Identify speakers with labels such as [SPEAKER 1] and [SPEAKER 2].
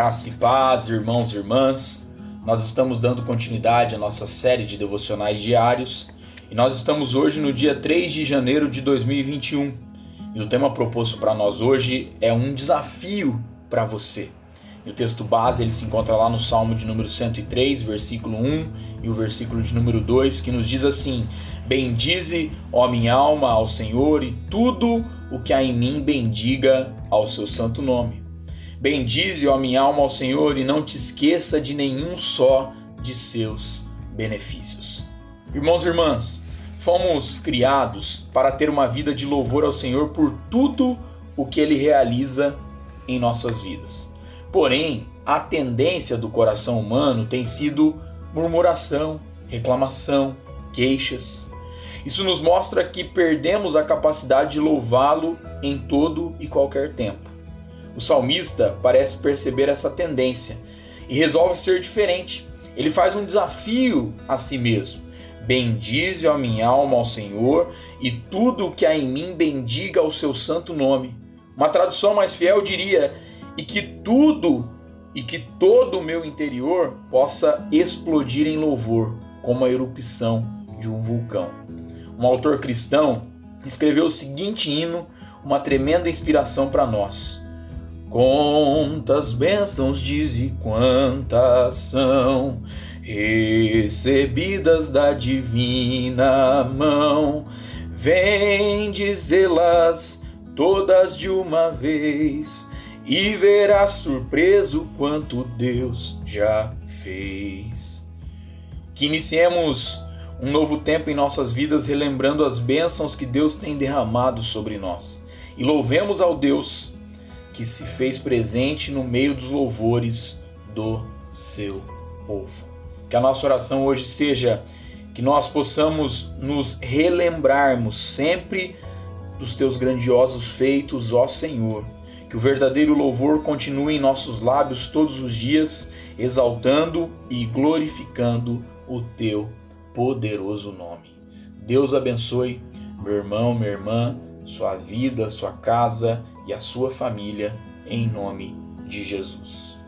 [SPEAKER 1] Graça e paz, irmãos e irmãs. Nós estamos dando continuidade à nossa série de devocionais diários e nós estamos hoje no dia 3 de janeiro de 2021. E o tema proposto para nós hoje é um desafio para você. E o texto base ele se encontra lá no Salmo de número 103, versículo 1 e o versículo de número 2, que nos diz assim: Bendize, ó minha alma, ao Senhor, e tudo o que há em mim bendiga ao seu santo nome. Bendize, ó minha alma, ao Senhor e não te esqueça de nenhum só de seus benefícios. Irmãos e irmãs, fomos criados para ter uma vida de louvor ao Senhor por tudo o que ele realiza em nossas vidas. Porém, a tendência do coração humano tem sido murmuração, reclamação, queixas. Isso nos mostra que perdemos a capacidade de louvá-lo em todo e qualquer tempo. O salmista parece perceber essa tendência e resolve ser diferente. Ele faz um desafio a si mesmo. Bendize a minha alma ao Senhor e tudo o que há em mim bendiga o seu santo nome. Uma tradução mais fiel diria: e que tudo e que todo o meu interior possa explodir em louvor, como a erupção de um vulcão. Um autor cristão escreveu o seguinte hino, uma tremenda inspiração para nós. Quantas bênçãos dize quantas são recebidas da divina mão, vem dizê-las todas de uma vez e verás surpreso quanto Deus já fez. Que iniciemos um novo tempo em nossas vidas relembrando as bênçãos que Deus tem derramado sobre nós e louvemos ao Deus que se fez presente no meio dos louvores do seu povo. Que a nossa oração hoje seja que nós possamos nos relembrarmos sempre dos teus grandiosos feitos, ó Senhor. Que o verdadeiro louvor continue em nossos lábios todos os dias, exaltando e glorificando o teu poderoso nome. Deus abençoe meu irmão, minha irmã sua vida, sua casa e a sua família, em nome de Jesus.